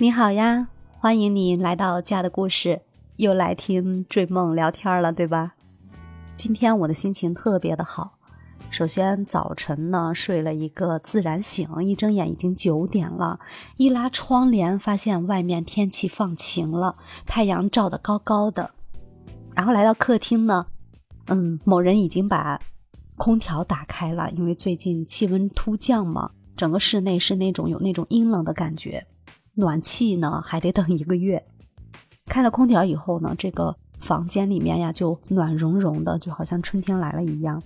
你好呀，欢迎你来到家的故事，又来听追梦聊天了，对吧？今天我的心情特别的好。首先早晨呢睡了一个自然醒，一睁眼已经九点了，一拉窗帘发现外面天气放晴了，太阳照得高高的。然后来到客厅呢，嗯，某人已经把空调打开了，因为最近气温突降嘛，整个室内是那种有那种阴冷的感觉。暖气呢还得等一个月。开了空调以后呢，这个房间里面呀就暖融融的，就好像春天来了一样，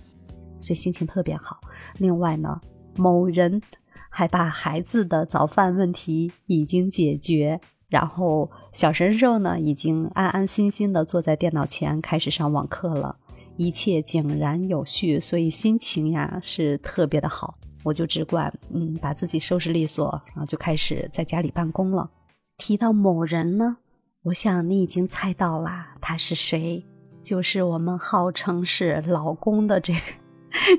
所以心情特别好。另外呢，某人还把孩子的早饭问题已经解决，然后小神兽呢已经安安心心的坐在电脑前开始上网课了，一切井然有序，所以心情呀是特别的好。我就只管嗯把自己收拾利索，然后就开始在家里办公了。提到某人呢，我想你已经猜到啦，他是谁？就是我们号称是老公的这个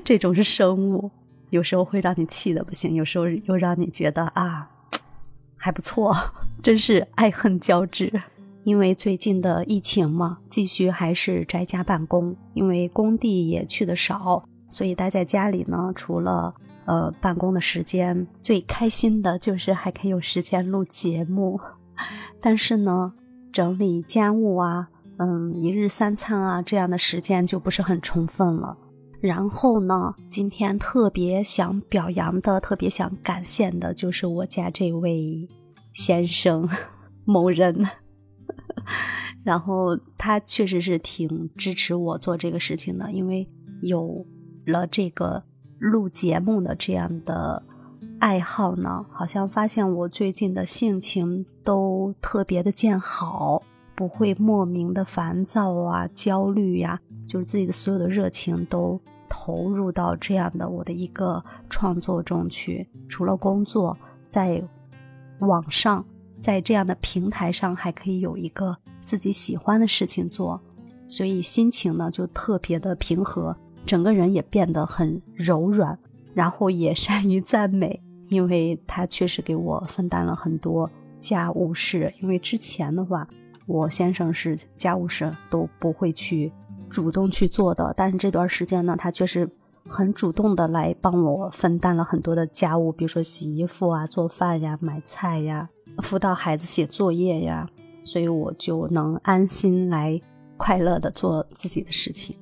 这种生物，有时候会让你气的不行，有时候又让你觉得啊还不错，真是爱恨交织。因为最近的疫情嘛，继续还是宅家办公，因为工地也去的少，所以待在家里呢，除了呃，办公的时间最开心的就是还可以有时间录节目，但是呢，整理家务啊，嗯，一日三餐啊，这样的时间就不是很充分了。然后呢，今天特别想表扬的，特别想感谢的，就是我家这位先生某人，然后他确实是挺支持我做这个事情的，因为有了这个。录节目的这样的爱好呢，好像发现我最近的性情都特别的见好，不会莫名的烦躁啊、焦虑呀，就是自己的所有的热情都投入到这样的我的一个创作中去。除了工作，在网上，在这样的平台上，还可以有一个自己喜欢的事情做，所以心情呢就特别的平和。整个人也变得很柔软，然后也善于赞美，因为他确实给我分担了很多家务事。因为之前的话，我先生是家务事都不会去主动去做的，但是这段时间呢，他确实很主动的来帮我分担了很多的家务，比如说洗衣服啊、做饭呀、买菜呀、辅导孩子写作业呀，所以我就能安心来快乐的做自己的事情。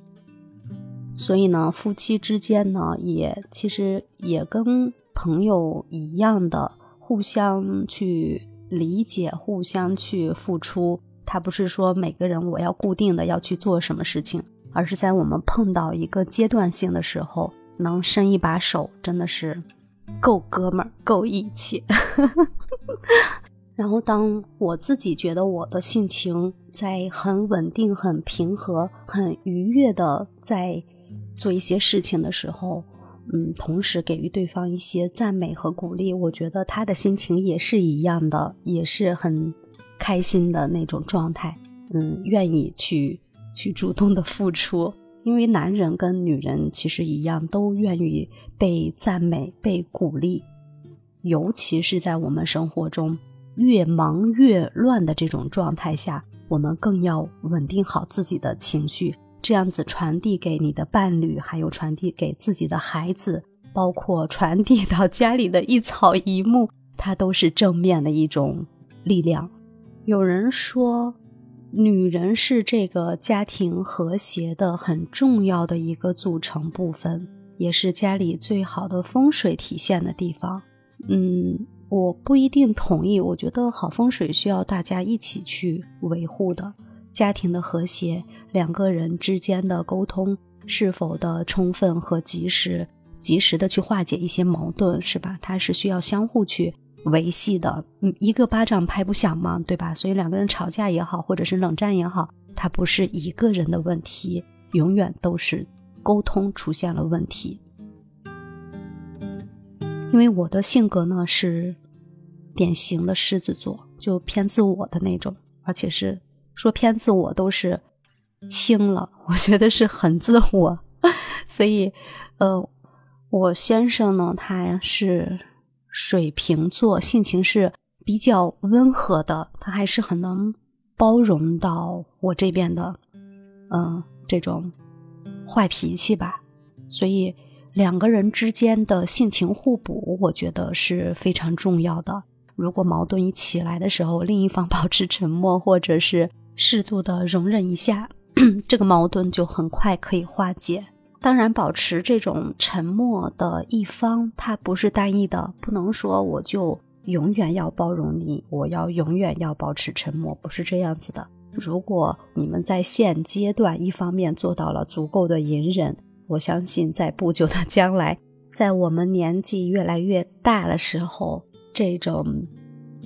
所以呢，夫妻之间呢，也其实也跟朋友一样的，互相去理解，互相去付出。他不是说每个人我要固定的要去做什么事情，而是在我们碰到一个阶段性的时候，能伸一把手，真的是够哥们儿，够义气。然后，当我自己觉得我的性情在很稳定、很平和、很愉悦的在。做一些事情的时候，嗯，同时给予对方一些赞美和鼓励，我觉得他的心情也是一样的，也是很开心的那种状态，嗯，愿意去去主动的付出，因为男人跟女人其实一样，都愿意被赞美、被鼓励，尤其是在我们生活中越忙越乱的这种状态下，我们更要稳定好自己的情绪。这样子传递给你的伴侣，还有传递给自己的孩子，包括传递到家里的一草一木，它都是正面的一种力量。有人说，女人是这个家庭和谐的很重要的一个组成部分，也是家里最好的风水体现的地方。嗯，我不一定同意，我觉得好风水需要大家一起去维护的。家庭的和谐，两个人之间的沟通是否的充分和及时，及时的去化解一些矛盾，是吧？它是需要相互去维系的。嗯，一个巴掌拍不响嘛，对吧？所以两个人吵架也好，或者是冷战也好，它不是一个人的问题，永远都是沟通出现了问题。因为我的性格呢是典型的狮子座，就偏自我的那种，而且是。说偏自我都是轻了，我觉得是很自我，所以，呃，我先生呢，他是水瓶座，性情是比较温和的，他还是很能包容到我这边的，嗯，这种坏脾气吧。所以两个人之间的性情互补，我觉得是非常重要的。如果矛盾一起来的时候，另一方保持沉默，或者是适度的容忍一下，这个矛盾就很快可以化解。当然，保持这种沉默的一方，他不是单一的，不能说我就永远要包容你，我要永远要保持沉默，不是这样子的。如果你们在现阶段一方面做到了足够的隐忍，我相信在不久的将来，在我们年纪越来越大的时候，这种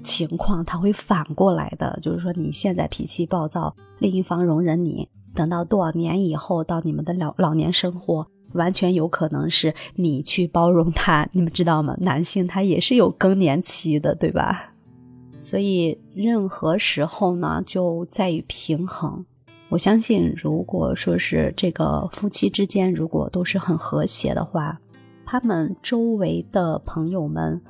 情况它会反过来的，就是说你现在脾气暴躁，另一方容忍你。等到多少年以后，到你们的老老年生活，完全有可能是你去包容他。你们知道吗？男性他也是有更年期的，对吧？所以任何时候呢，就在于平衡。我相信，如果说是这个夫妻之间，如果都是很和谐的话，他们周围的朋友们，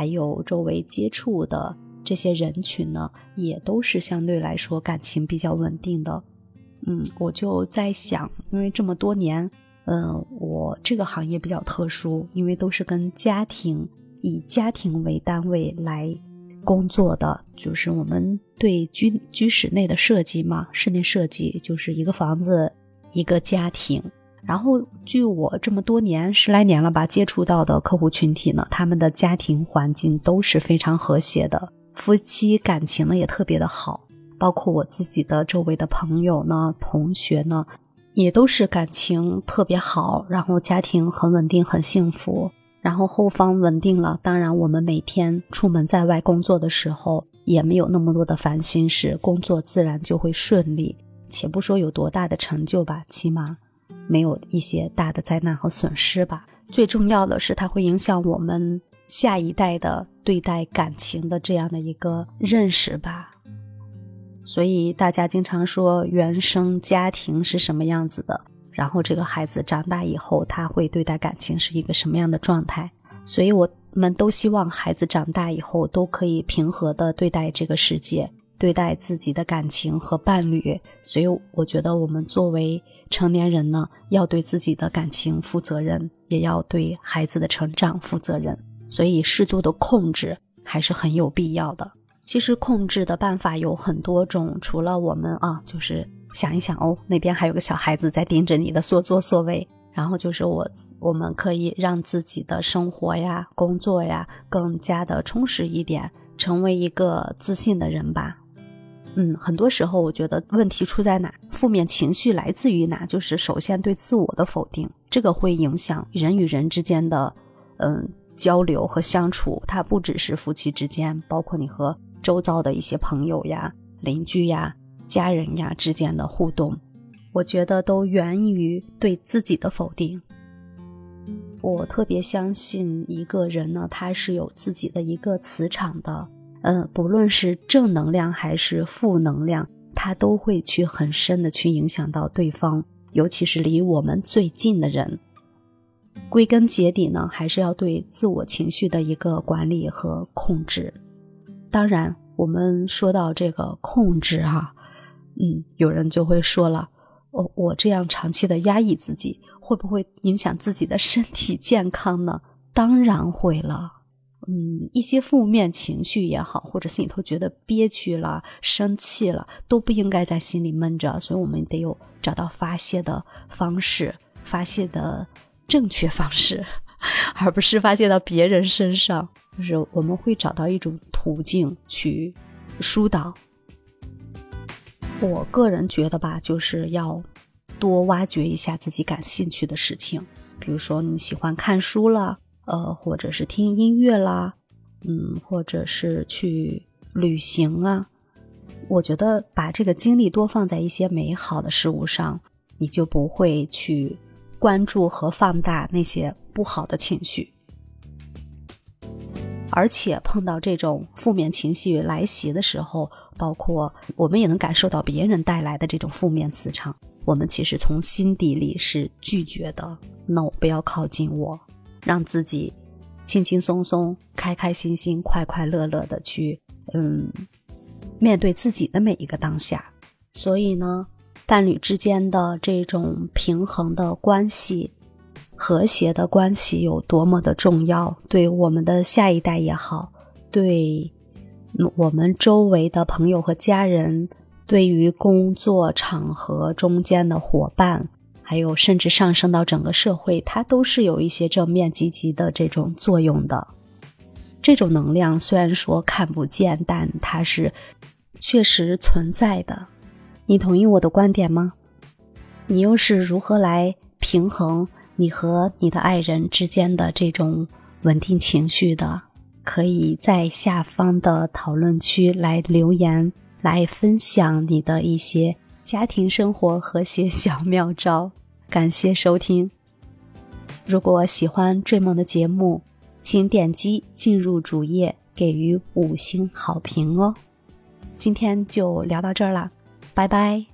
还有周围接触的这些人群呢，也都是相对来说感情比较稳定的。嗯，我就在想，因为这么多年，嗯，我这个行业比较特殊，因为都是跟家庭以家庭为单位来工作的，就是我们对居居室内的设计嘛，室内设计就是一个房子一个家庭。然后，据我这么多年十来年了吧，接触到的客户群体呢，他们的家庭环境都是非常和谐的，夫妻感情呢也特别的好。包括我自己的周围的朋友呢、同学呢，也都是感情特别好，然后家庭很稳定、很幸福，然后后方稳定了。当然，我们每天出门在外工作的时候，也没有那么多的烦心事，工作自然就会顺利。且不说有多大的成就吧，起码没有一些大的灾难和损失吧。最重要的是，它会影响我们下一代的对待感情的这样的一个认识吧。所以大家经常说原生家庭是什么样子的，然后这个孩子长大以后他会对待感情是一个什么样的状态？所以我们都希望孩子长大以后都可以平和的对待这个世界，对待自己的感情和伴侣。所以我觉得我们作为成年人呢，要对自己的感情负责任，也要对孩子的成长负责任。所以适度的控制还是很有必要的。其实控制的办法有很多种，除了我们啊，就是想一想哦，那边还有个小孩子在盯着你的所作所为，然后就是我，我们可以让自己的生活呀、工作呀更加的充实一点，成为一个自信的人吧。嗯，很多时候我觉得问题出在哪，负面情绪来自于哪，就是首先对自我的否定，这个会影响人与人之间的嗯交流和相处，它不只是夫妻之间，包括你和。周遭的一些朋友呀、邻居呀、家人呀之间的互动，我觉得都源于对自己的否定。我特别相信一个人呢，他是有自己的一个磁场的。嗯，不论是正能量还是负能量，它都会去很深的去影响到对方，尤其是离我们最近的人。归根结底呢，还是要对自我情绪的一个管理和控制。当然，我们说到这个控制哈，嗯，有人就会说了，我我这样长期的压抑自己，会不会影响自己的身体健康呢？当然会了，嗯，一些负面情绪也好，或者心里头觉得憋屈了、生气了，都不应该在心里闷着，所以我们得有找到发泄的方式，发泄的正确方式，而不是发泄到别人身上。就是我们会找到一种途径去疏导。我个人觉得吧，就是要多挖掘一下自己感兴趣的事情，比如说你喜欢看书了，呃，或者是听音乐啦，嗯，或者是去旅行啊。我觉得把这个精力多放在一些美好的事物上，你就不会去关注和放大那些不好的情绪。而且碰到这种负面情绪来袭的时候，包括我们也能感受到别人带来的这种负面磁场，我们其实从心底里是拒绝的。No，不要靠近我，让自己轻轻松松、开开心心、快快乐乐的去嗯，面对自己的每一个当下。所以呢，伴侣之间的这种平衡的关系、和谐的关系有多么的重要，对我们的下一代也好，对我们周围的朋友和家人，对于工作场合中间的伙伴。还有，甚至上升到整个社会，它都是有一些正面积极的这种作用的。这种能量虽然说看不见，但它是确实存在的。你同意我的观点吗？你又是如何来平衡你和你的爱人之间的这种稳定情绪的？可以在下方的讨论区来留言，来分享你的一些家庭生活和谐小妙招。感谢收听。如果喜欢追梦的节目，请点击进入主页，给予五星好评哦。今天就聊到这儿了，拜拜。